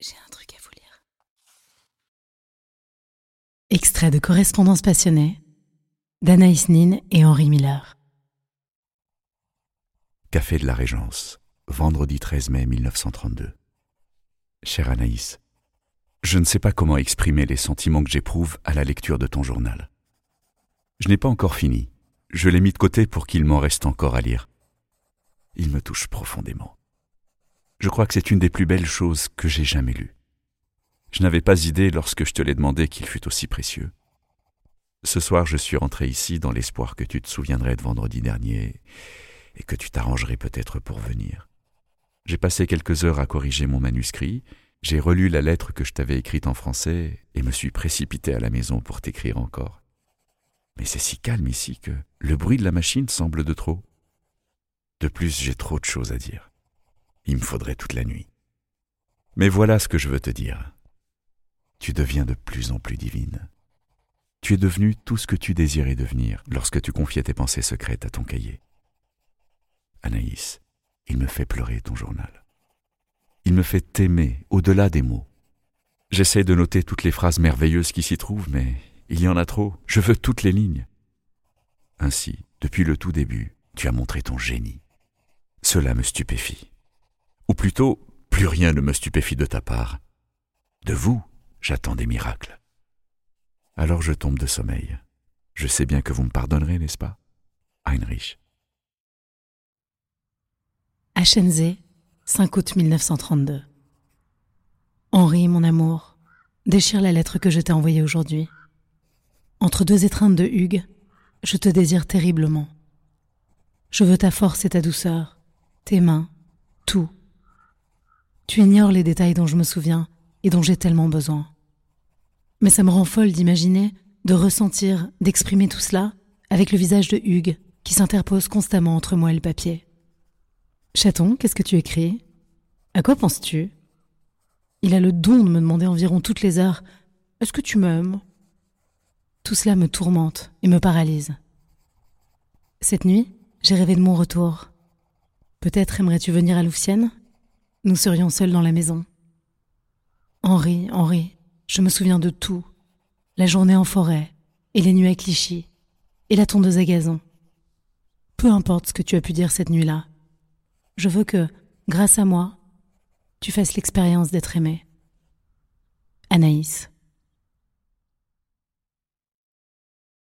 J'ai un truc à vous lire. Extrait de Correspondance passionnée d'Anaïs Nin et Henri Miller. Café de la Régence, vendredi 13 mai 1932. Chère Anaïs, je ne sais pas comment exprimer les sentiments que j'éprouve à la lecture de ton journal. Je n'ai pas encore fini. Je l'ai mis de côté pour qu'il m'en reste encore à lire. Il me touche profondément. Je crois que c'est une des plus belles choses que j'ai jamais lues. Je n'avais pas idée lorsque je te l'ai demandé qu'il fût aussi précieux. Ce soir, je suis rentré ici dans l'espoir que tu te souviendrais de vendredi dernier et que tu t'arrangerais peut-être pour venir. J'ai passé quelques heures à corriger mon manuscrit, j'ai relu la lettre que je t'avais écrite en français et me suis précipité à la maison pour t'écrire encore. Mais c'est si calme ici que le bruit de la machine semble de trop. De plus, j'ai trop de choses à dire. Il me faudrait toute la nuit. Mais voilà ce que je veux te dire. Tu deviens de plus en plus divine. Tu es devenue tout ce que tu désirais devenir lorsque tu confiais tes pensées secrètes à ton cahier. Anaïs, il me fait pleurer ton journal. Il me fait t'aimer au-delà des mots. J'essaie de noter toutes les phrases merveilleuses qui s'y trouvent, mais il y en a trop. Je veux toutes les lignes. Ainsi, depuis le tout début, tu as montré ton génie. Cela me stupéfie. Ou plutôt, plus rien ne me stupéfie de ta part. De vous, j'attends des miracles. Alors je tombe de sommeil. Je sais bien que vous me pardonnerez, n'est-ce pas? Heinrich. Achenzé, 5 août 1932. Henri, mon amour, déchire la lettre que je t'ai envoyée aujourd'hui. Entre deux étreintes de Hugues, je te désire terriblement. Je veux ta force et ta douceur, tes mains, tout. Tu ignores les détails dont je me souviens et dont j'ai tellement besoin. Mais ça me rend folle d'imaginer, de ressentir, d'exprimer tout cela avec le visage de Hugues qui s'interpose constamment entre moi et le papier. Chaton, qu'est-ce que tu écris? À quoi penses-tu? Il a le don de me demander environ toutes les heures Est-ce que tu m'aimes? Tout cela me tourmente et me paralyse. Cette nuit, j'ai rêvé de mon retour. Peut-être aimerais-tu venir à Louvciennes Nous serions seuls dans la maison. Henri, Henri, je me souviens de tout. La journée en forêt, et les nuits à Clichy, et la tondeuse à gazon. Peu importe ce que tu as pu dire cette nuit-là. Je veux que, grâce à moi, tu fasses l'expérience d'être aimé. Anaïs.